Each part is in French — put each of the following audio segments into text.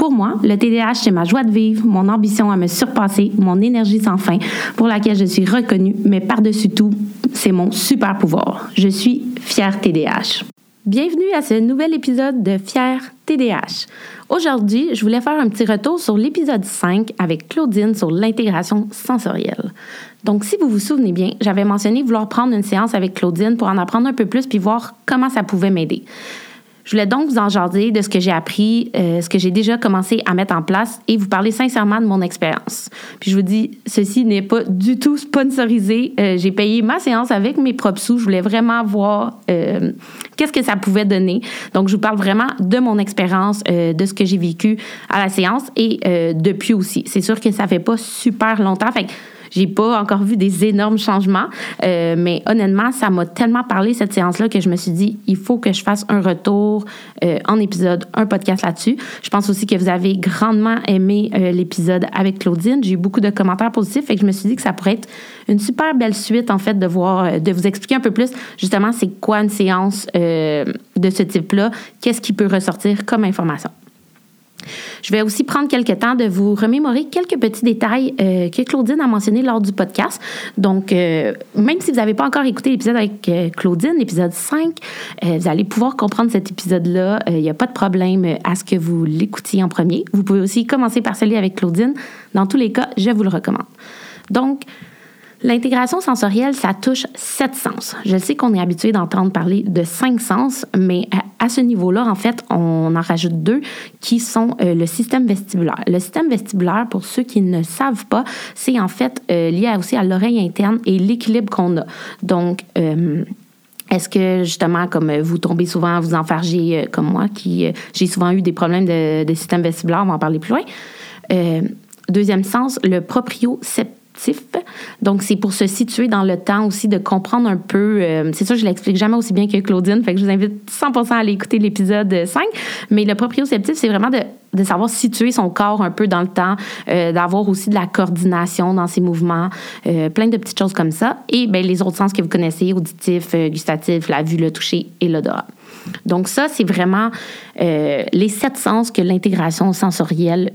Pour moi, le TDAH, c'est ma joie de vivre, mon ambition à me surpasser, mon énergie sans fin, pour laquelle je suis reconnue, mais par-dessus tout, c'est mon super pouvoir. Je suis fière TDAH. Bienvenue à ce nouvel épisode de Fier TDAH. Aujourd'hui, je voulais faire un petit retour sur l'épisode 5 avec Claudine sur l'intégration sensorielle. Donc, si vous vous souvenez bien, j'avais mentionné vouloir prendre une séance avec Claudine pour en apprendre un peu plus puis voir comment ça pouvait m'aider. Je voulais donc vous en jaser de ce que j'ai appris, euh, ce que j'ai déjà commencé à mettre en place et vous parler sincèrement de mon expérience. Puis je vous dis, ceci n'est pas du tout sponsorisé. Euh, j'ai payé ma séance avec mes propres sous. Je voulais vraiment voir euh, qu'est-ce que ça pouvait donner. Donc, je vous parle vraiment de mon expérience, de ce que j'ai vécu à la séance et depuis aussi. C'est sûr que ça fait pas super longtemps. J'ai pas encore vu des énormes changements, euh, mais honnêtement, ça m'a tellement parlé cette séance-là que je me suis dit, il faut que je fasse un retour euh, en épisode, un podcast là-dessus. Je pense aussi que vous avez grandement aimé euh, l'épisode avec Claudine. J'ai eu beaucoup de commentaires positifs et je me suis dit que ça pourrait être une super belle suite, en fait, de voir, de vous expliquer un peu plus, justement, c'est quoi une séance de ce type-là, qu'est-ce qui peut ressortir comme information. Je vais aussi prendre quelques temps de vous remémorer quelques petits détails euh, que Claudine a mentionnés lors du podcast. Donc, euh, même si vous n'avez pas encore écouté l'épisode avec euh, Claudine, l'épisode 5, vous allez pouvoir comprendre cet épisode-là. Il n'y a pas de problème à ce que vous l'écoutiez en premier. Vous pouvez aussi commencer par celui avec Claudine. Dans tous les cas, je vous le recommande. Donc, L'intégration sensorielle, ça touche sept sens. Je sais qu'on est habitué d'entendre parler de cinq sens, mais à ce niveau-là, en fait, on en rajoute deux qui sont euh, le système vestibulaire. Le système vestibulaire, pour ceux qui ne savent pas, c'est en fait euh, lié aussi à l'oreille interne et l'équilibre qu'on a. Donc, euh, est-ce que justement, comme vous tombez souvent, vous enfargez comme moi, qui j'ai souvent eu des problèmes de, de, système vestibulaire, on va en parler plus loin. deuxième sens, le proprioceptif donc, c'est pour se situer dans le temps aussi, de comprendre un peu. Euh, c'est sûr, je l'explique jamais aussi bien que Claudine, fait que je vous invite 100 à aller écouter l'épisode 5. Mais le proprioceptif, c'est vraiment de, savoir situer son corps un peu dans le temps, euh, d'avoir aussi de la coordination dans ses mouvements, euh, plein de petites choses comme ça. Et ben, les autres sens que vous connaissez, auditif, gustatif, la vue, le toucher et l'odorat. Donc, ça, c'est vraiment les sept sens que l'intégration sensorielle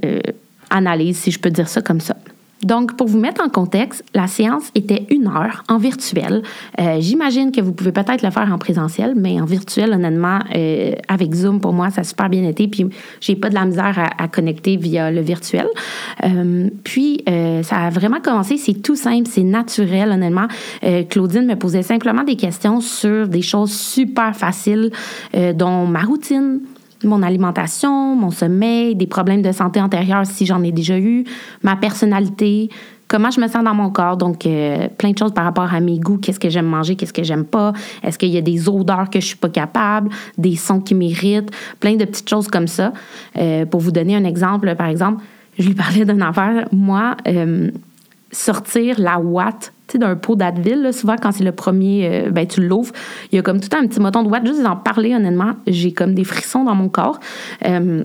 analyse, si je peux dire ça comme ça. Donc, pour vous mettre en contexte, la séance était une heure en virtuel. Euh, j'imagine que vous pouvez peut-être le faire en présentiel, mais en virtuel, honnêtement, euh, avec Zoom, pour moi, ça a super bien été. Puis, j'ai pas de la misère à, connecter via le virtuel. Euh, puis, ça a vraiment commencé. C'est tout simple, c'est naturel, honnêtement. Claudine me posait simplement des questions sur des choses super faciles, dont ma routine, mon alimentation, mon sommeil, des problèmes de santé antérieurs si j'en ai déjà eu, ma personnalité, comment je me sens dans mon corps. Donc, euh, plein de choses par rapport à mes goûts, qu'est-ce que j'aime manger, qu'est-ce que j'aime pas, est-ce qu'il y a des odeurs que je suis pas capable, des sons qui m'irritent, plein de petites choses comme ça. Euh, pour vous donner un exemple, par exemple, je lui parlais d'un affaire. Moi, euh, sortir la ouate d'un pot d'Advil, souvent quand c'est le premier, euh, ben, tu l'ouvres, il y a comme tout un petit moton de ouate. Juste d'en parler, honnêtement, j'ai comme des frissons dans mon corps. Euh,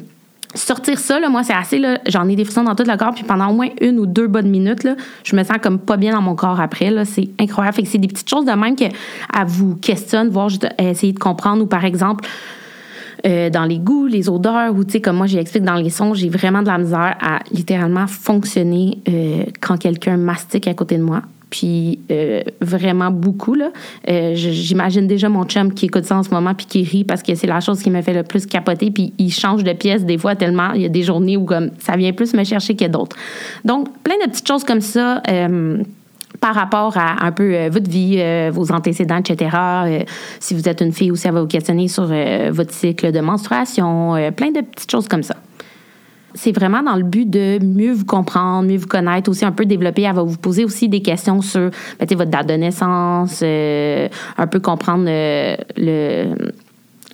sortir ça, là, moi, c'est assez, j'en ai des frissons dans tout le corps, puis pendant au moins une ou deux bonnes minutes, là, je me sens comme pas bien dans mon corps après. C'est incroyable. Fait que c'est des petites choses de même que à vous questionne, voir, juste essayer de comprendre, ou par exemple, euh, dans les goûts, les odeurs, ou tu sais, comme moi j'explique dans les sons, j'ai vraiment de la misère à littéralement fonctionner quand quelqu'un mastique à côté de moi puis euh, vraiment beaucoup. Là. Euh, j'imagine déjà mon chum qui écoute ça en ce moment puis qui rit parce que c'est la chose qui me fait le plus capoter. Puis il change de pièce des fois tellement il y a des journées où comme ça vient plus me chercher que d'autres. Donc, plein de petites choses comme ça. Euh, par rapport à un peu votre vie, vos antécédents, etc. si vous êtes une fille aussi, ça va vous questionner sur votre cycle de menstruation, plein de petites choses comme ça c'est vraiment dans le but de mieux vous comprendre, mieux vous connaître, aussi un peu développer. Elle va vous poser aussi des questions sur ben, votre date de naissance, euh, un peu comprendre le,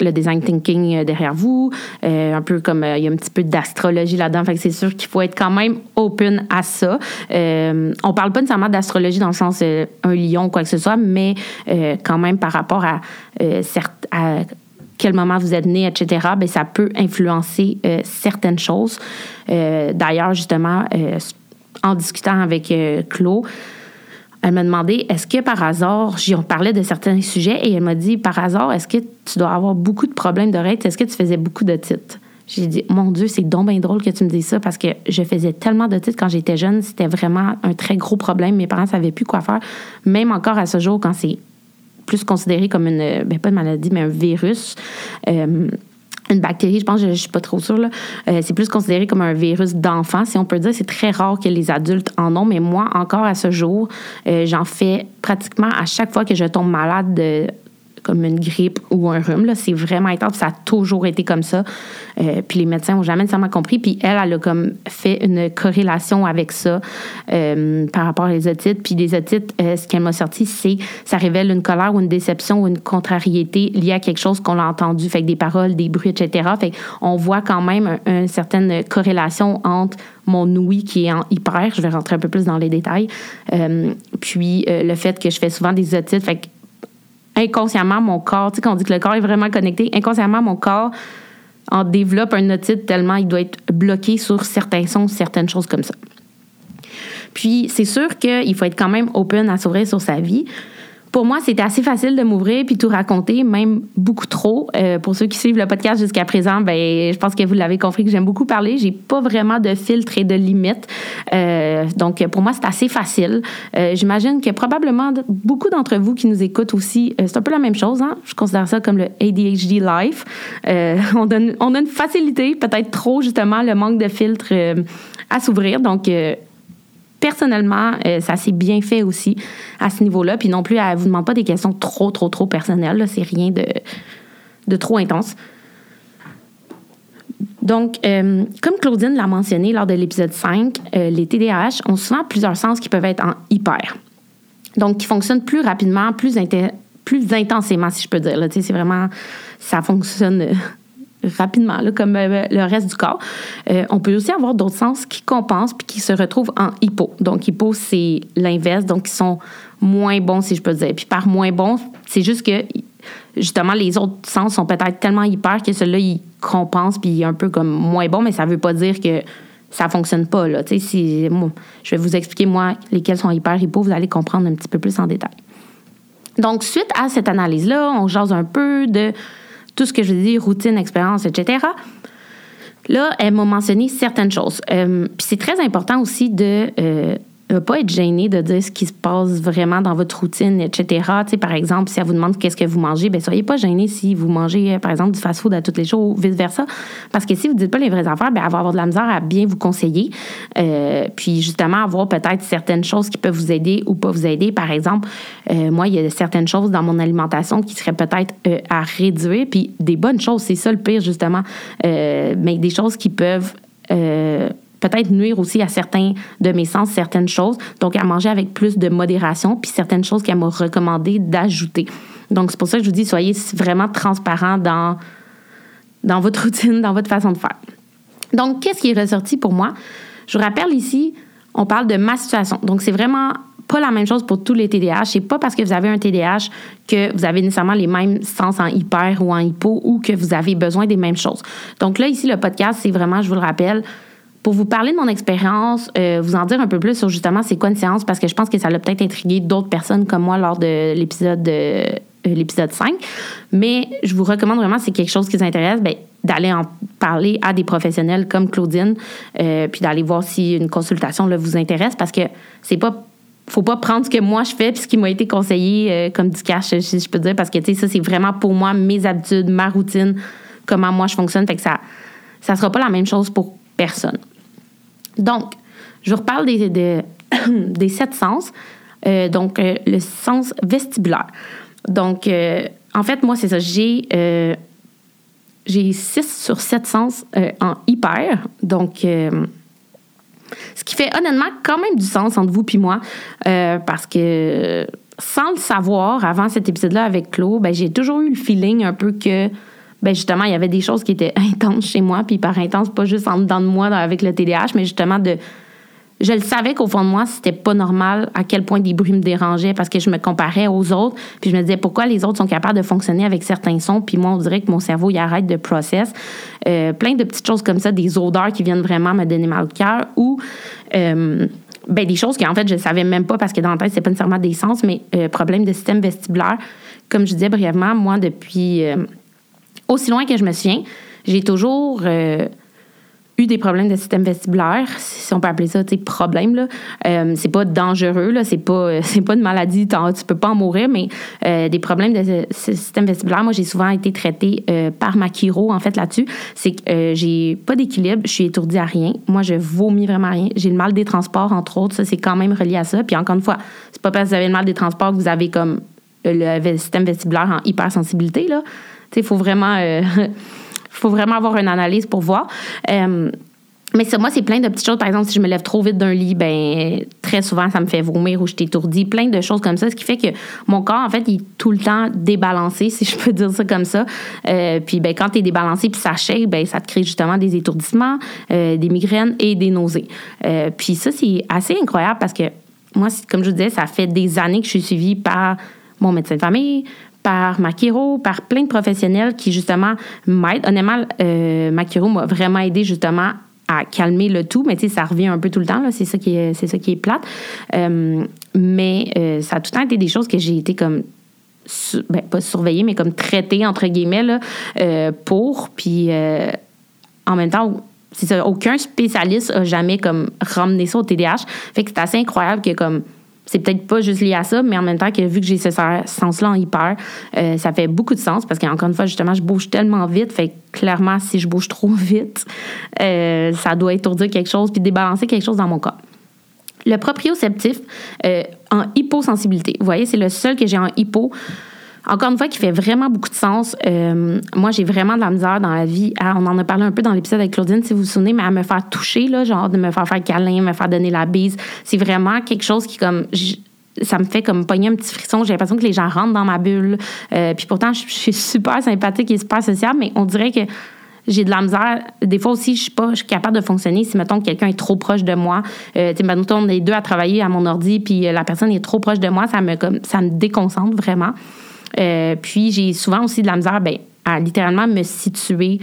le design thinking derrière vous, un peu comme il y a un petit peu d'astrologie là-dedans. Fait que c'est sûr qu'il faut être quand même open à ça. on parle pas nécessairement d'astrologie dans le sens un lion ou quoi que ce soit, mais quand même par rapport à, à quel moment vous êtes né, etc., bien, ça peut influencer certaines choses. D'ailleurs, justement, en discutant avec Claude, elle m'a demandé est-ce que par hasard, j'y parlais de certains sujets et elle m'a dit par hasard, est-ce que tu dois avoir beaucoup de problèmes d'oreilles? Est-ce que tu faisais beaucoup de titres? J'ai dit mon Dieu, c'est donc bien drôle que tu me dises ça parce que je faisais tellement de titres quand j'étais jeune, c'était vraiment un très gros problème. Mes parents ne savaient plus quoi faire. Même encore à ce jour, quand c'est plus considéré comme une, ben pas une maladie, mais un virus. Euh, une bactérie, je pense, je, ne suis pas trop sûre. Là. Euh, c'est plus considéré comme un virus d'enfant, si on peut dire. C'est très rare que les adultes en ont, mais moi, encore à ce jour, euh, j'en fais pratiquement à chaque fois que je tombe malade de comme une grippe ou un rhume. C'est vraiment intense. Ça a toujours été comme ça. Euh, puis les médecins n'ont jamais nécessairement compris. Puis elle, elle a comme fait une corrélation avec ça euh, par rapport aux otites. Puis les otites, euh, ce qu'elle m'a sorti, c'est ça révèle une colère ou une déception ou une contrariété liée à quelque chose qu'on a entendu, fait que des paroles, des bruits, etc. Fait on voit quand même une certaine corrélation entre mon ouïe qui est en hyper, je vais rentrer un peu plus dans les détails, puis le fait que je fais souvent des otites, fait que inconsciemment, mon corps, tu sais, quand on dit que le corps est vraiment connecté, inconsciemment, mon corps en développe un otite tellement il doit être bloqué sur certains sons, certaines choses comme ça. Puis, c'est sûr qu'il faut être quand même open à s'ouvrir sur sa vie pour moi, c'était assez facile de m'ouvrir puis tout raconter, même beaucoup trop. Euh, pour ceux qui suivent le podcast jusqu'à présent, ben, je pense que vous l'avez compris que j'aime beaucoup parler. J'ai pas vraiment de filtre et de limites. Euh, donc, pour moi, c'est assez facile. Euh, j'imagine que probablement beaucoup d'entre vous qui nous écoutent aussi, c'est un peu la même chose. Hein? Je considère ça comme le ADHD life. on, donne, on a une facilité, peut-être trop justement, le manque de filtre à s'ouvrir. Donc, personnellement, euh, ça s'est bien fait aussi à ce niveau-là. Puis non plus, elle ne vous demande pas des questions trop, trop, trop personnelles. C'est rien de, trop intense. Donc, euh, comme Claudine l'a mentionné lors de l'épisode 5, euh, les TDAH ont souvent plusieurs sens qui peuvent être en hyper. Donc, qui fonctionnent plus rapidement, plus, plus intensément, si je peux dire. C'est vraiment, ça fonctionne rapidement, là, comme euh, le reste du corps. Euh, on peut aussi avoir d'autres sens qui compensent puis qui se retrouvent en hypo. Donc, hypo, c'est l'inverse, donc ils sont moins bons, si je peux dire. Puis par moins bons, c'est juste que, justement, les autres sens sont peut-être tellement hyper que celui-là, il compense puis il un peu comme moins bon, mais ça veut pas dire que ça fonctionne pas. Là. Si, je vais vous expliquer, moi, lesquels sont hyper, hypo, vous allez comprendre un petit peu plus en détail. Donc, suite à cette analyse-là, on jase un peu de tout ce que je dis, routine, expérience, etc. Là, elle m'a mentionné certaines choses. Euh, puis c'est très important aussi de euh, ne pas être gêné de dire ce qui se passe vraiment dans votre routine, etc. Par exemple, si elle vous demande qu'est-ce que vous mangez, bien, soyez pas gêné si vous mangez, euh, par exemple, du fast-food à tous les jours ou vice-versa. Parce que si vous ne dites pas les vraies affaires, bien, elle va avoir de la misère à bien vous conseiller. Euh, puis, justement, avoir peut-être certaines choses qui peuvent vous aider ou pas vous aider. Par exemple, euh, moi, il y a certaines choses dans mon alimentation qui seraient peut-être à réduire. Puis, des bonnes choses, c'est ça le pire, justement. mais des choses qui peuvent peut-être nuire aussi à certains de mes sens, certaines choses. Donc, à manger avec plus de modération, puis certaines choses qu'elle m'a recommandé d'ajouter. Donc, c'est pour ça que je vous dis, soyez vraiment transparent dans, dans votre routine, dans votre façon de faire. Donc, qu'est-ce qui est ressorti pour moi? Je vous rappelle ici, on parle de ma situation. Donc, c'est vraiment pas la même chose pour tous les TDAH. C'est pas parce que vous avez un TDAH que vous avez nécessairement les mêmes sens en hyper ou en hypo ou que vous avez besoin des mêmes choses. Donc là, ici, le podcast, c'est vraiment, je vous le rappelle, pour vous parler de mon expérience, euh, vous en dire un peu plus sur justement c'est quoi une séance, parce que je pense que ça l'a peut-être intrigué d'autres personnes comme moi lors de l'épisode de, euh, l'épisode 5. Mais je vous recommande vraiment, si c'est quelque chose qui vous intéresse, ben, d'aller en parler à des professionnels comme Claudine, euh, puis d'aller voir si une consultation là, vous intéresse, parce que c'est pas faut pas prendre ce que moi je fais puis ce qui m'a été conseillé comme du cash, si je peux dire, parce que tu sais, ça, c'est vraiment pour moi mes habitudes, ma routine, comment moi je fonctionne. Fait que ça ça sera pas la même chose pour personne. Donc, je vous reparle des, sept sens. Euh, donc, euh, le sens vestibulaire. Donc, euh, en fait, moi, c'est ça. J'ai, j'ai 6 sur 7 sens en hyper. Donc, ce qui fait honnêtement quand même du sens entre vous et moi. parce que sans le savoir, avant cet épisode-là avec Claude, ben, j'ai toujours eu le feeling un peu que ben justement, il y avait des choses qui étaient intenses chez moi, puis par intense, pas juste en dedans de moi avec le TDAH, mais justement de je le savais qu'au fond de moi, c'était pas normal à quel point des bruits me dérangeaient parce que je me comparais aux autres. Puis je me disais pourquoi les autres sont capables de fonctionner avec certains sons, puis moi, on dirait que mon cerveau, il arrête de process. Euh, plein de petites choses comme ça, des odeurs qui viennent vraiment me donner mal au cœur ou. Euh, ben, des choses qu'en fait, je savais même pas parce que dans la tête, c'est pas nécessairement des sens, mais euh, problème de système vestibulaire. Comme je disais brièvement, moi, depuis aussi loin que je me souviens, j'ai toujours eu des problèmes de système vestibulaire, si on peut appeler ça, tu problème là. Euh, c'est pas dangereux là, c'est pas pas une maladie, tu peux pas en mourir, mais euh, des problèmes de système vestibulaire. Moi, j'ai souvent été traitée euh, par ma chiro en fait là-dessus. C'est que euh, j'ai pas d'équilibre, je suis étourdie à rien. Moi, je vomis vraiment rien. J'ai le mal des transports entre autres, ça c'est quand même relié à ça. Puis encore une fois, c'est pas parce que vous avez le mal des transports que vous avez comme le système vestibulaire en hypersensibilité là. Il faut vraiment Il faut vraiment avoir une analyse pour voir. Euh, mais moi, c'est plein de petites choses. Par exemple, si je me lève trop vite d'un lit, ben très souvent, ça me fait vomir ou je t'étourdis. Plein de choses comme ça, ce qui fait que mon corps, en fait, il est tout le temps débalancé, si je peux dire ça comme ça. Euh, puis, ben, quand tu es débalancé puis ça shake, ben, ça te crée justement des étourdissements, euh, des migraines et des nausées. puis ça, c'est assez incroyable parce que moi, comme je vous disais, ça fait des années que je suis suivie par mon médecin de famille, par Makiro, par plein de professionnels qui, justement, m'aident. Honnêtement, euh, Makiro m'a vraiment aidé, justement, à calmer le tout, mais tu sais, ça revient un peu tout le temps, là, c'est ça qui est, c'est ça qui est plate. Euh, mais euh, ça a tout le temps été des choses que j'ai été comme ben, pas surveillée, mais comme traitée, entre guillemets, là, euh, pour. Puis en même temps, c'est ça, aucun spécialiste a jamais comme ramené ça au TDAH. Fait que c'est assez incroyable que comme c'est peut-être pas juste lié à ça, mais en même temps que vu que j'ai ce sens-là en hyper, euh, ça fait beaucoup de sens parce qu'encore une fois, justement, je bouge tellement vite. Fait que clairement, si je bouge trop vite, euh, ça doit étourdir quelque chose puis débalancer quelque chose dans mon corps. Le proprioceptif euh, en hyposensibilité. Vous voyez, c'est le seul que j'ai en hypo. Encore une fois, qui fait vraiment beaucoup de sens. Euh, moi, j'ai vraiment de la misère dans la vie. on en a parlé un peu dans l'épisode avec Claudine, si vous vous souvenez, mais à me faire toucher, là, genre de me faire faire câlin, me faire donner la bise, c'est vraiment quelque chose qui, comme, ça me fait comme pogner un petit frisson. J'ai l'impression que les gens rentrent dans ma bulle. Euh, puis pourtant, je, suis super sympathique et super sociable, mais on dirait que j'ai de la misère. Des fois aussi, je suis pas je suis capable de fonctionner si, mettons, quelqu'un est trop proche de moi. Euh, tu sais, mettons, on est deux à travailler à mon ordi, puis la personne est trop proche de moi, ça me, comme, ça me déconcentre vraiment. Euh, puis j'ai souvent aussi de la misère ben, à littéralement me situer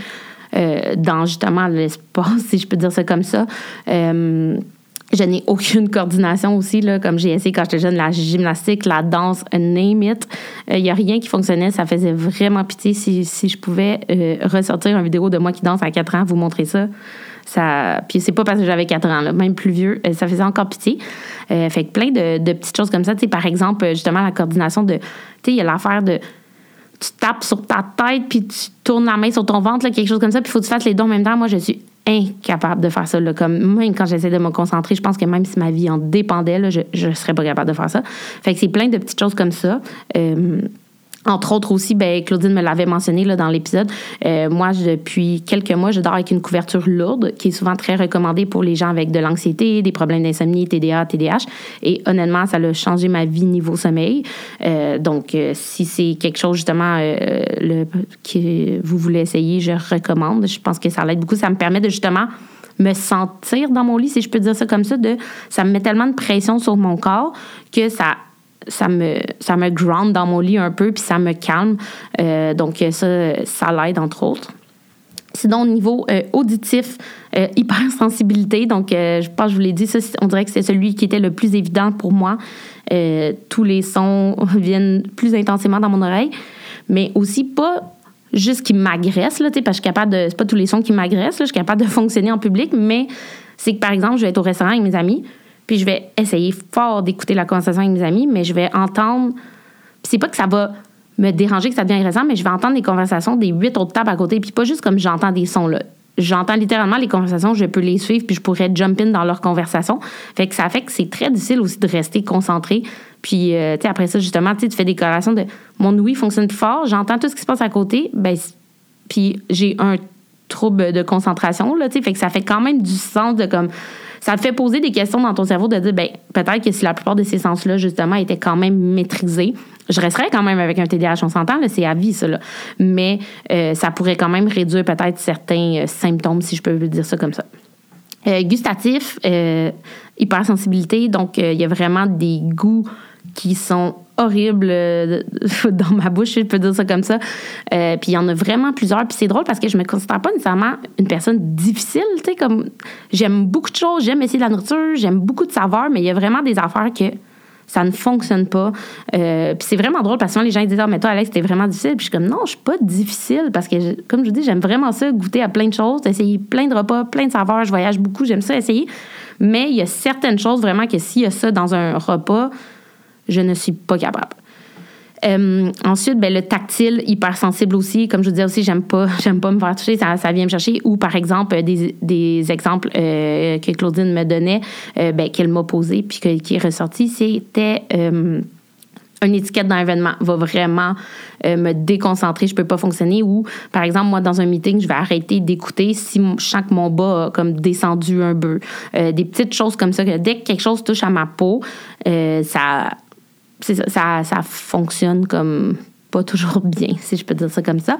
euh, dans justement l'espace, si je peux dire ça comme ça. Euh, je n'ai aucune coordination aussi, là, comme j'ai essayé quand j'étais jeune, la gymnastique, la danse, name it. Il n'y a rien qui fonctionnait. Ça faisait vraiment pitié si, si je pouvais ressortir une vidéo de moi qui danse à 4 ans, vous montrer ça. Ça, puis c'est pas parce que j'avais 4 ans, là, même plus vieux, ça faisait encore pitié. fait que plein de, petites choses comme ça. Tu par exemple, justement, la coordination de sais, il y a l'affaire de tu tapes sur ta tête puis tu tournes la main sur ton ventre, quelque chose comme ça, puis il faut que tu fasses les deux en même temps. Moi, je suis incapable de faire ça. Là, comme même quand j'essaie de me concentrer, je pense que même si ma vie en dépendait, je ne serais pas capable de faire ça. Fait que c'est plein de petites choses comme ça. Euh, entre autres aussi, ben, Claudine me l'avait mentionné là, dans l'épisode. Euh, moi, depuis quelques mois, je dors avec une couverture lourde, qui est souvent très recommandée pour les gens avec de l'anxiété, des problèmes d'insomnie, TDA, TDAH. Et honnêtement, ça a changé ma vie niveau sommeil. Euh, donc, euh, si c'est quelque chose justement le, que vous voulez essayer, je recommande. Je pense que ça l'aide beaucoup. Ça me permet de justement me sentir dans mon lit, si je peux dire ça comme ça. De, ça me met tellement de pression sur mon corps que ça ça me, ça me ground dans mon lit un peu, puis ça me calme. Euh, donc, ça, ça l'aide, entre autres. Sinon, au niveau euh, auditif, euh, hypersensibilité, donc je pense que je vous l'ai dit, ça, on dirait que c'est celui qui était le plus évident pour moi. tous les sons viennent plus intensément dans mon oreille, mais aussi pas juste qui m'agressent, là, parce que je suis capable. C'est pas tous les sons qui m'agressent, je suis capable de fonctionner en public, mais c'est que par exemple, je vais être au restaurant avec mes amis, puis je vais essayer fort d'écouter la conversation avec mes amis, mais je vais entendre. C'est pas que ça va me déranger, que ça devient agressant, mais je vais entendre les conversations des huit autres tables à côté. Puis pas juste comme j'entends des sons là. J'entends littéralement les conversations, je peux les suivre, puis je pourrais jump in dans leurs conversations. Fait que ça fait que c'est très difficile aussi de rester concentré. Puis, euh, tu sais, après ça, justement, tu fais des corrélations de mon ouïe fonctionne fort, j'entends tout ce qui se passe à côté, ben, puis j'ai un trouble de concentration, là. Fait que ça fait quand même du sens de comme ça te fait poser des questions dans ton cerveau de dire, ben, peut-être que si la plupart de ces sens-là, justement, étaient quand même maîtrisés, je resterais quand même avec un TDAH, on s'entend, c'est à vie, ça. Là. Mais euh, ça pourrait quand même réduire peut-être certains euh, symptômes, si je peux dire ça comme ça. Euh, gustatif, hypersensibilité, donc il y a vraiment des goûts qui sont horribles dans ma bouche, je peux dire ça comme ça. puis il y en a vraiment plusieurs. Puis c'est drôle parce que je me considère pas nécessairement une personne difficile, tu sais, comme j'aime beaucoup de choses, j'aime essayer de la nourriture, j'aime beaucoup de saveurs, mais il y a vraiment des affaires que ça ne fonctionne pas. Euh, puis c'est vraiment drôle parce que les gens disent Ah, mais toi, Alex, c'était vraiment difficile. Puis je suis comme Non, je suis pas difficile parce que, comme je vous dis, j'aime vraiment ça, goûter à plein de choses, essayer plein de repas, plein de saveurs. Je voyage beaucoup, j'aime ça essayer. Mais il y a certaines choses vraiment que s'il y a ça dans un repas, je ne suis pas capable. Euh, ensuite, ben, le tactile, hypersensible aussi. Comme je vous disais aussi, j'aime pas, j'aime pas me faire toucher, ça, ça vient me chercher. Ou par exemple, des, des exemples euh, que Claudine me donnait, euh, ben, qu'elle m'a posé puis qui est ressorti, c'était une étiquette d'un événement va vraiment me déconcentrer, je peux pas fonctionner. Ou, par exemple, moi, dans un meeting, je vais arrêter d'écouter si je sens que mon bas a comme descendu un peu. des petites choses comme ça, que dès que quelque chose touche à ma peau, ça ça, ça, fonctionne comme pas toujours bien, si je peux dire ça comme ça.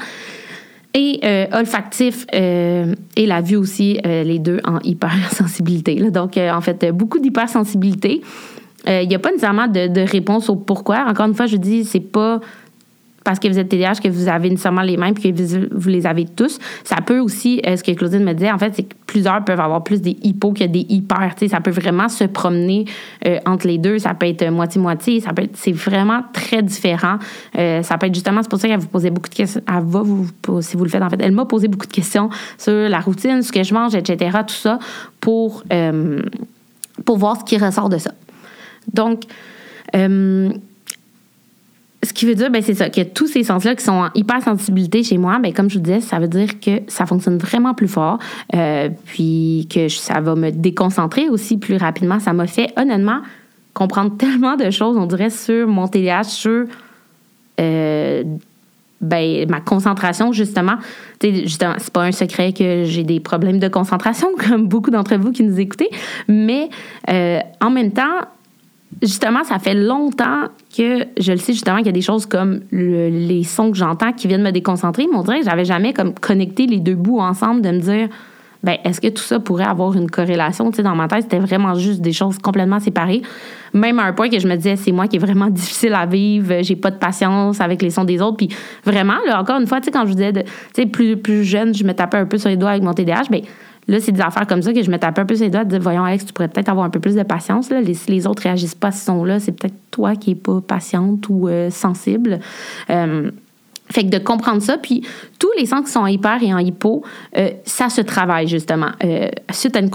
Et euh, olfactif euh, et la vue aussi, euh, les deux en hypersensibilité. Donc, en fait, beaucoup d'hypersensibilité. Il n'y a pas nécessairement de, de, réponse au pourquoi. Encore une fois, je dis, c'est pas parce que vous êtes TDAH que vous avez nécessairement les mêmes puis que vous, les avez tous. Ça peut aussi, euh, ce que Claudine me disait, en fait, c'est que plusieurs peuvent avoir plus des hypos que des hyper. Ça peut vraiment se promener euh, entre les deux. Ça peut être moitié-moitié. Ça peut c'est vraiment très différent. Euh, ça peut être justement, c'est pour ça qu'elle vous posait beaucoup de questions. Elle va vous, si vous le faites, en fait, elle m'a posé beaucoup de questions sur la routine, ce que je mange, etc., tout ça, pour, pour voir ce qui ressort de ça. Donc, ce qui veut dire, ben, c'est ça, que tous ces sens-là qui sont en hypersensibilité chez moi, ben, comme je vous disais, ça veut dire que ça fonctionne vraiment plus fort, euh, puis que ça va me déconcentrer aussi plus rapidement. Ça m'a fait, honnêtement, comprendre tellement de choses, on dirait, sur mon TDAH, sur euh, ben, ma concentration, justement. justement, c'est pas un secret que j'ai des problèmes de concentration, comme beaucoup d'entre vous qui nous écoutez, mais euh, en même temps, justement, ça fait longtemps que je le sais justement qu'il y a des choses comme les sons que j'entends qui viennent me déconcentrer, mais on dirait que j'avais jamais comme connecté les deux bouts ensemble de me dire ben est-ce que tout ça pourrait avoir une corrélation? Tu sais dans ma tête c'était vraiment juste des choses complètement séparées. Même à un point que je me disais c'est moi qui est vraiment difficile à vivre j'ai pas de patience avec les sons des autres. Puis vraiment là encore une fois tu sais quand je disais tu sais plus plus jeune je me tapais un peu sur les doigts avec mon TDAH ben Là, c'est des affaires comme ça que je me tape un peu sur les doigts de dire Voyons, Alex, tu pourrais peut-être avoir un peu plus de patience. Là. si les autres réagissent pas à ce son-là, c'est peut-être toi qui n'es pas patiente ou euh, sensible. Euh, fait que de comprendre ça, puis tous les sens qui sont en hyper et en hypo, euh, ça se travaille justement. suite à une,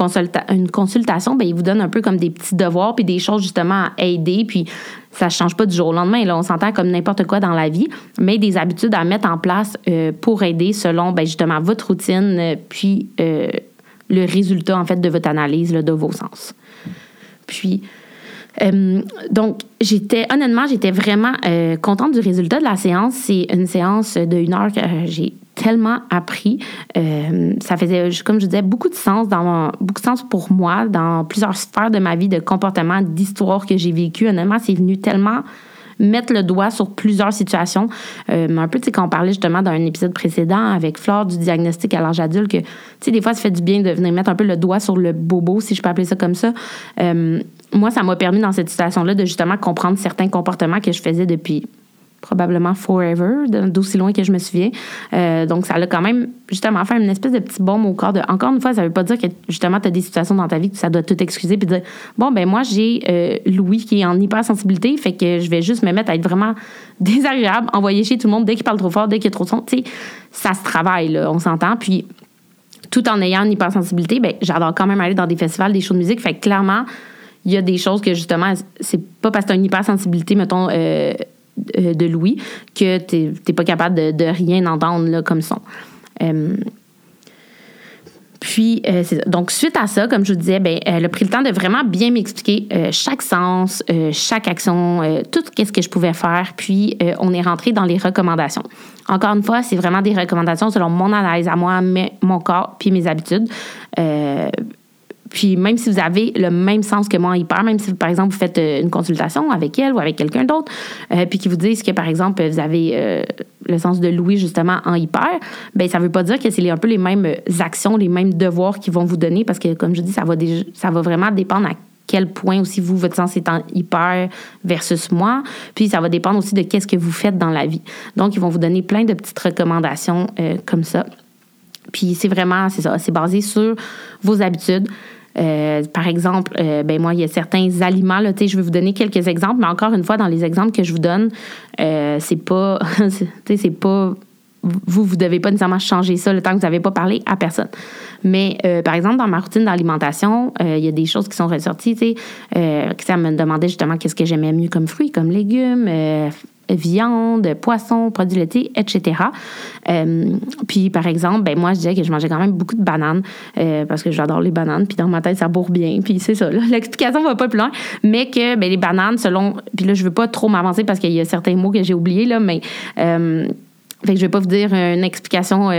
une consultation, ben, ils vous donnent un peu comme des petits devoirs puis des choses justement à aider. Puis ça ne change pas du jour au lendemain. Là, on s'entend comme n'importe quoi dans la vie, mais des habitudes à mettre en place pour aider selon ben, justement votre routine, puis le résultat, en fait, de votre analyse, de vos sens. Puis, euh, donc, j'étais, honnêtement, j'étais vraiment euh, contente du résultat de la séance. C'est une séance de une heure que j'ai tellement appris. Euh, ça faisait, comme je disais, beaucoup de sens dans beaucoup de sens pour moi dans plusieurs sphères de ma vie, de comportement, d'histoire que j'ai vécu. Honnêtement, c'est venu tellement mettre le doigt sur plusieurs situations. Euh, un peu, tu sais, quand on parlait justement d'un épisode précédent avec Flore du diagnostic à l'âge adulte, que, tu sais, des fois, ça fait du bien de venir mettre un peu le doigt sur le bobo, si je peux appeler ça comme ça. Euh, moi, ça m'a permis dans cette situation-là de justement comprendre certains comportements que je faisais depuis probablement forever, d'aussi loin que je me souviens. Euh, donc, ça a quand même justement fait une espèce de petit bombe au corps. De, encore une fois, ça veut pas dire que justement, tu as des situations dans ta vie que ça doit tout excuser puis dire bon, ben moi, j'ai euh, Louis qui est en hypersensibilité, fait que je vais juste me mettre à être vraiment désagréable, envoyer chez tout le monde dès qu'il parle trop fort, dès qu'il a trop de son. Tu sais, ça se travaille, là, on s'entend. Puis, tout en ayant une hypersensibilité, ben, j'adore quand même aller dans des festivals, des shows de musique. Fait que clairement, il y a des choses que justement, c'est pas parce que tu as une hypersensibilité, mettons, euh, de Louis que tu n'es pas capable de, rien entendre comme son. Euh, puis, euh, donc, suite à ça, comme je vous disais, ben, elle a pris le temps de vraiment bien m'expliquer chaque sens, chaque action, tout ce que je pouvais faire. Puis, on est rentré dans les recommandations. Encore une fois, c'est vraiment des recommandations selon mon analyse à moi, mon corps, puis mes habitudes puis même si vous avez le même sens que moi en hyper, même si par exemple vous faites euh, une consultation avec elle ou avec quelqu'un d'autre, euh, puis qui vous disent que par exemple vous avez euh, le sens de Louis justement en hyper, ben ça veut pas dire que c'est un peu les mêmes actions, les mêmes devoirs qu'ils vont vous donner parce que comme je dis, ça va ça va vraiment dépendre à quel point aussi vous, votre sens est en hyper versus moi. Puis ça va dépendre aussi de qu'est-ce que vous faites dans la vie. Donc, ils vont vous donner plein de petites recommandations comme ça. Puis c'est vraiment, c'est ça, c'est basé sur vos habitudes. Euh, par exemple, euh, ben moi, il y a certains aliments, là, je vais vous donner quelques exemples, mais encore une fois, dans les exemples que je vous donne, euh, c'est pas, c'est pas, vous, vous devez pas nécessairement changer ça le temps que vous n'avez pas parlé à personne. Mais par exemple, dans ma routine d'alimentation, il y a des choses qui sont ressorties, tu sais, ça me demandait justement qu'est-ce que j'aimais mieux comme fruits, comme légumes, viande, poisson, produits laitiers, etc. Euh, puis, par exemple, ben moi, je disais que je mangeais quand même beaucoup de bananes euh, parce que j'adore les bananes. Puis, dans ma tête, ça bourre bien. Puis, c'est ça. L'explication va pas plus loin. Mais que ben, les bananes, selon. Puis là, je veux pas trop m'avancer parce qu'il y a certains mots que j'ai oubliés, là, mais. Euh, fait que je vais pas vous dire une explication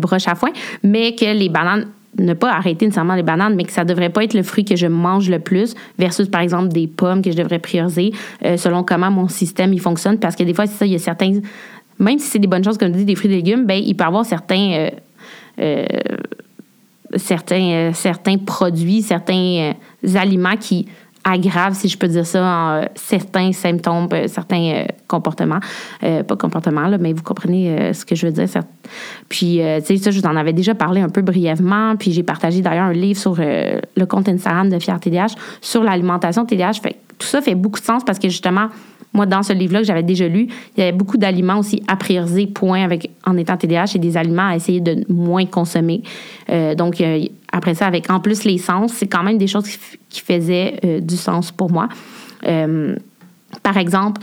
broche à foin, mais que les bananes ne pas arrêter nécessairement les bananes, mais que ça ne devrait pas être le fruit que je mange le plus versus, par exemple, des pommes que je devrais prioriser euh, selon comment mon système il fonctionne. Parce que des fois, c'est ça, il y a certains, même si c'est des bonnes choses, comme je dis, des fruits et légumes, ben, il peut y avoir certains, euh, euh, certains, certains produits, certains aliments qui aggrave, si je peux dire ça, euh, certains symptômes, euh, certains euh, comportements. pas comportements, là, mais vous comprenez ce que je veux dire. Puis, tu sais, ça, je vous en avais déjà parlé un peu brièvement. Puis, j'ai partagé d'ailleurs un livre sur le compte Instagram de Fier TDH sur l'alimentation TDH. Tout ça fait beaucoup de sens parce que justement, moi, dans ce livre-là que j'avais déjà lu, il y avait beaucoup d'aliments aussi à prioriser, point, avec, en étant TDAH, et des aliments à essayer de moins consommer. Euh, donc, après ça, avec en plus les sens, c'est quand même des choses qui, faisaient euh, du sens pour moi. Euh, par exemple,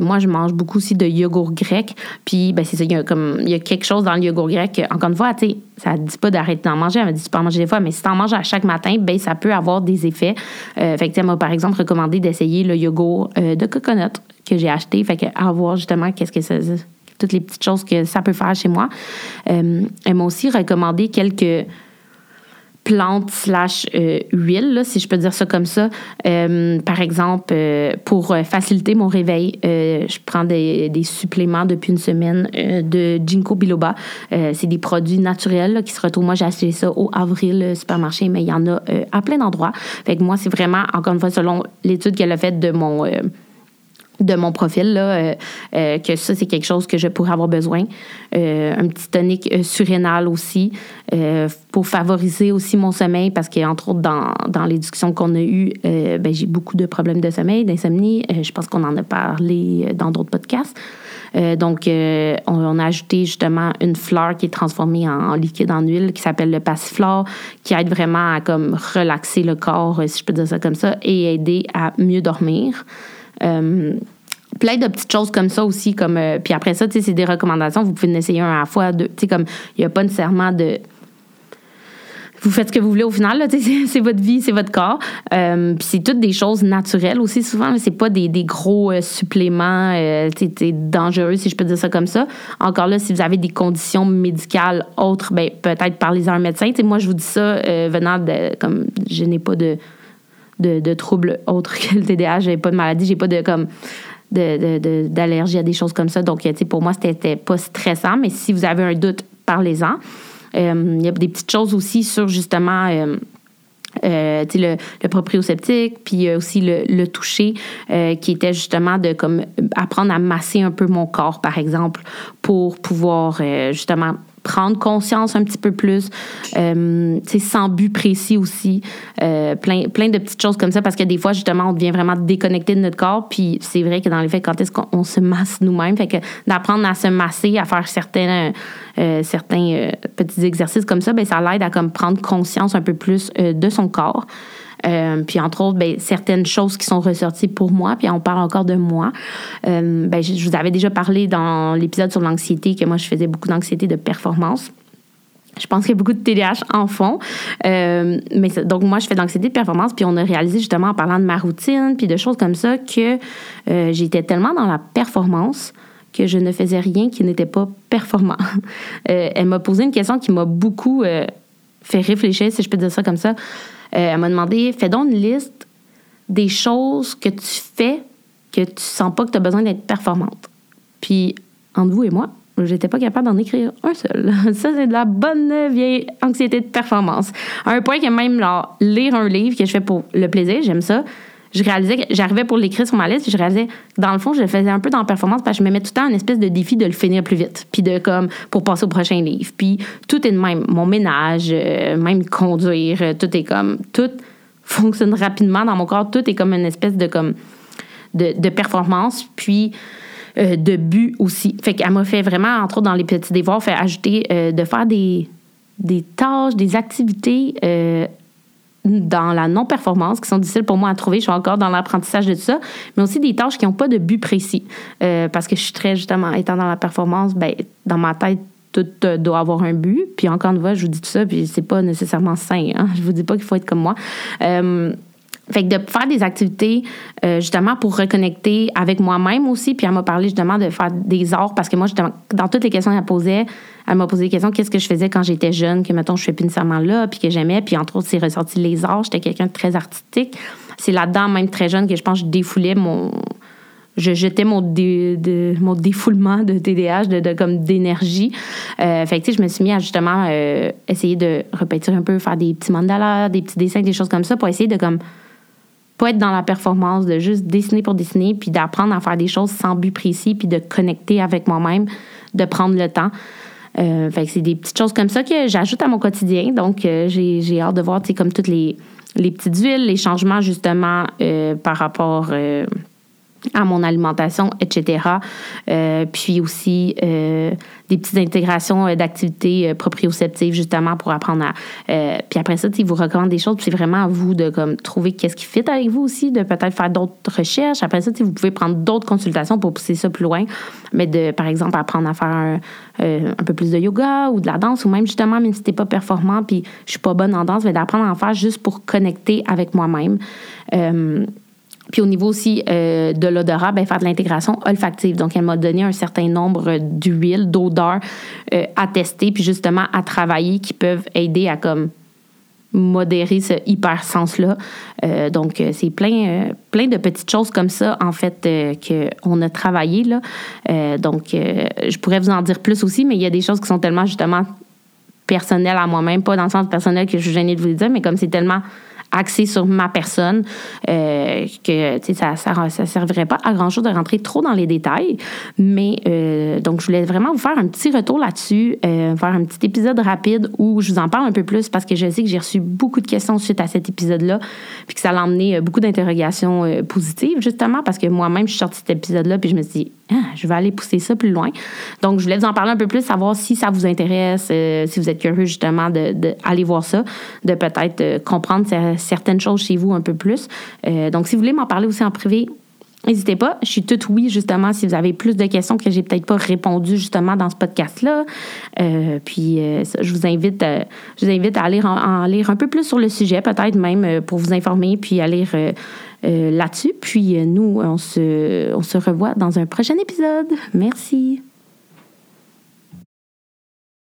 moi, je mange beaucoup aussi de yogourt grec. Puis, ben, c'est ça, il y, a y a quelque chose dans le yogourt grec. Encore une fois, tu sais, ça ne dit pas d'arrêter d'en manger. Elle m'a dit, tu peux en manger des fois, mais si tu en manges à chaque matin, ben, ça peut avoir des effets. fait que, elle m'a, par exemple, recommandé d'essayer le yogourt de coconut que j'ai acheté. Fait que, à voir justement qu'est-ce que ça, toutes les petites choses que ça peut faire chez moi. elle m'a aussi recommandé quelques plante slash euh, huile, si je peux dire ça comme ça. Euh, par exemple, euh, pour faciliter mon réveil, je prends des, suppléments depuis une semaine de Ginkgo biloba. c'est des produits naturels qui se retrouvent. Moi, j'ai acheté ça au avril supermarché, mais il y en a à plein d'endroits. Fait que moi, c'est vraiment, encore une fois, selon l'étude qu'elle a faite de mon de mon profil, là, euh, euh, que ça, c'est quelque chose que je pourrais avoir besoin. Euh, un petit tonique surrénal aussi, pour favoriser aussi mon sommeil, parce qu'entre autres, dans, dans les discussions qu'on a eues, ben, j'ai beaucoup de problèmes de sommeil, d'insomnie. je pense qu'on en a parlé dans d'autres podcasts. donc, on, a ajouté justement une fleur qui est transformée en, liquide en huile, qui s'appelle le passiflore, qui aide vraiment à comme relaxer le corps, si je peux dire ça comme ça, et aider à mieux dormir. Euh, plein de petites choses comme ça aussi. Comme, euh, puis après ça, c'est des recommandations. Vous pouvez en essayer un à la fois. comme il n'y a pas nécessairement de vous faites ce que vous voulez au final, c'est votre vie, c'est votre corps. Euh, puis c'est toutes des choses naturelles aussi souvent, c'est pas des, gros suppléments dangereux, si je peux dire ça comme ça. Encore là, si vous avez des conditions médicales autres, ben, peut-être parlez à un médecin. moi, je vous dis ça venant de, comme je n'ai pas de de, troubles autres que le TDAH. J'ai pas de maladie, j'ai pas de comme d'allergie à des choses comme ça. Donc, pour moi, c'était pas stressant. Mais si vous avez un doute, parlez-en. Euh, il y a des petites choses aussi sur justement. Euh, euh, le, le, proprioceptique, puis aussi le, le toucher, qui était justement de comme apprendre à masser un peu mon corps, par exemple, pour pouvoir justement prendre conscience un petit peu plus, euh, sans but précis aussi, euh, plein, plein de petites choses comme ça, parce que des fois, justement, on devient vraiment déconnecté de notre corps, puis c'est vrai que dans les faits, quand est-ce qu'on se masse nous-mêmes, fait que d'apprendre à se masser, à faire certains, euh, certains euh, petits exercices comme ça, ben ça l'aide à comme prendre conscience un peu plus de son corps. Euh, puis entre autres, ben, certaines choses qui sont ressorties pour moi, puis on parle encore de moi. Euh, ben, je, vous avais déjà parlé dans l'épisode sur l'anxiété que moi, je faisais beaucoup d'anxiété de performance. Je pense qu'il y a beaucoup de TDAH en fond. Euh, mais donc, moi, je fais de l'anxiété de performance, puis on a réalisé justement en parlant de ma routine, puis de choses comme ça, que j'étais tellement dans la performance que je ne faisais rien qui n'était pas performant. elle m'a posé une question qui m'a beaucoup fait réfléchir, si je peux dire ça comme ça. Elle m'a demandé fais donc une liste des choses que tu fais que tu sens pas que tu as besoin d'être performante. Puis, entre vous et moi, j'étais pas capable d'en écrire un seul. Ça, c'est de la bonne vieille anxiété de performance. À un point que même lire un livre que je fais pour le plaisir, j'aime ça, je réalisais que j'arrivais pour l'écrire sur ma liste, puis je réalisais dans le fond, je le faisais un peu dans la performance parce que je me mettais tout le temps une espèce de défi de le finir plus vite, puis de comme pour passer au prochain livre. Puis tout est de même, mon ménage, euh, même conduire, euh, tout est comme tout fonctionne rapidement dans mon corps, tout est comme une espèce de comme de, performance, puis euh, de but aussi. Fait qu'elle m'a fait vraiment, entre autres dans les petits devoirs, fait ajouter de faire des, des tâches, des activités dans la non-performance qui sont difficiles pour moi à trouver. Je suis encore dans l'apprentissage de tout ça, mais aussi des tâches qui n'ont pas de but précis. Euh, parce que je suis très, justement, étant dans la performance, ben, dans ma tête, tout euh, doit avoir un but. Puis encore une fois, je vous dis tout ça, puis c'est pas nécessairement sain. Hein? Je vous dis pas qu'il faut être comme moi. Euh, fait que de faire des activités euh, justement pour reconnecter avec moi-même aussi. Puis elle m'a parlé justement de faire des arts parce que moi, dans toutes les questions qu'elle posait, elle m'a posé des questions qu'est-ce que je faisais quand j'étais jeune, que mettons, je fais plus nécessairement là, puis que j'aimais. Puis entre autres, c'est ressorti les arts. J'étais quelqu'un de très artistique. C'est là-dedans, même très jeune, que je pense que je défoulais mon. Je jetais mon, de, mon défoulement de TDAH, de, comme d'énergie. Euh, fait que, tu sais, je me suis mis à justement euh, essayer de répéter un peu, faire des petits mandalas, des petits dessins, des choses comme ça pour essayer de comme pas être dans la performance, de juste dessiner pour dessiner, puis d'apprendre à faire des choses sans but précis, puis de connecter avec moi-même, de prendre le temps. Euh, fait que c'est des petites choses comme ça que j'ajoute à mon quotidien. Donc, euh, j'ai hâte de voir, tu sais, comme toutes les, les petites huiles, les changements justement euh, par rapport à mon alimentation, etc. Euh, puis aussi euh, des petites intégrations euh, d'activités proprioceptives justement pour apprendre à. puis après ça, il vous recommande des choses. C'est vraiment à vous de comme trouver qu'est-ce qui fit avec vous aussi, de peut-être faire d'autres recherches. Après ça, vous pouvez prendre d'autres consultations pour pousser ça plus loin. Mais de, par exemple, apprendre à faire un, un, peu plus de yoga ou de la danse ou même justement, même si t'es pas performant puis je suis pas bonne en danse, mais d'apprendre à en faire juste pour connecter avec moi-même. Puis au niveau aussi euh, de l'odorat, ben, faire de l'intégration olfactive. Donc, elle m'a donné un certain nombre d'huiles, d'odeurs euh, à tester, puis justement à travailler qui peuvent aider à comme modérer ce hypersens-là. Euh, donc, c'est plein, plein de petites choses comme ça, en fait, qu'on a travaillé. Là. donc, je pourrais vous en dire plus aussi, mais il y a des choses qui sont tellement, justement, personnelles à moi-même, pas dans le sens personnel que je suis gênée de vous le dire, mais comme c'est tellement axé sur ma personne, euh, que ça, ça, ça servirait pas à grand chose de rentrer trop dans les détails. Mais euh, donc, je voulais vraiment vous faire un petit retour là-dessus, euh, faire un petit épisode rapide où je vous en parle un peu plus parce que je sais que j'ai reçu beaucoup de questions suite à cet épisode-là, puis que ça a emmené beaucoup d'interrogations positives, justement, parce que moi-même, je suis sortie de cet épisode-là, puis je me suis dit, ah, je vais aller pousser ça plus loin. Donc, je voulais vous en parler un peu plus, savoir si ça vous intéresse, si vous êtes curieux justement d'aller voir ça, de peut-être comprendre certaines choses chez vous un peu plus. Euh, donc, si vous voulez m'en parler aussi en privé, N'hésitez pas, je suis toute oui justement si vous avez plus de questions que j'ai peut-être pas répondu justement dans ce podcast-là. Euh, puis euh, je vous invite, je vous invite à lire, en, lire un peu plus sur le sujet, peut-être même pour vous informer, puis à lire là-dessus. Puis nous, on se, on se revoit dans un prochain épisode. Merci.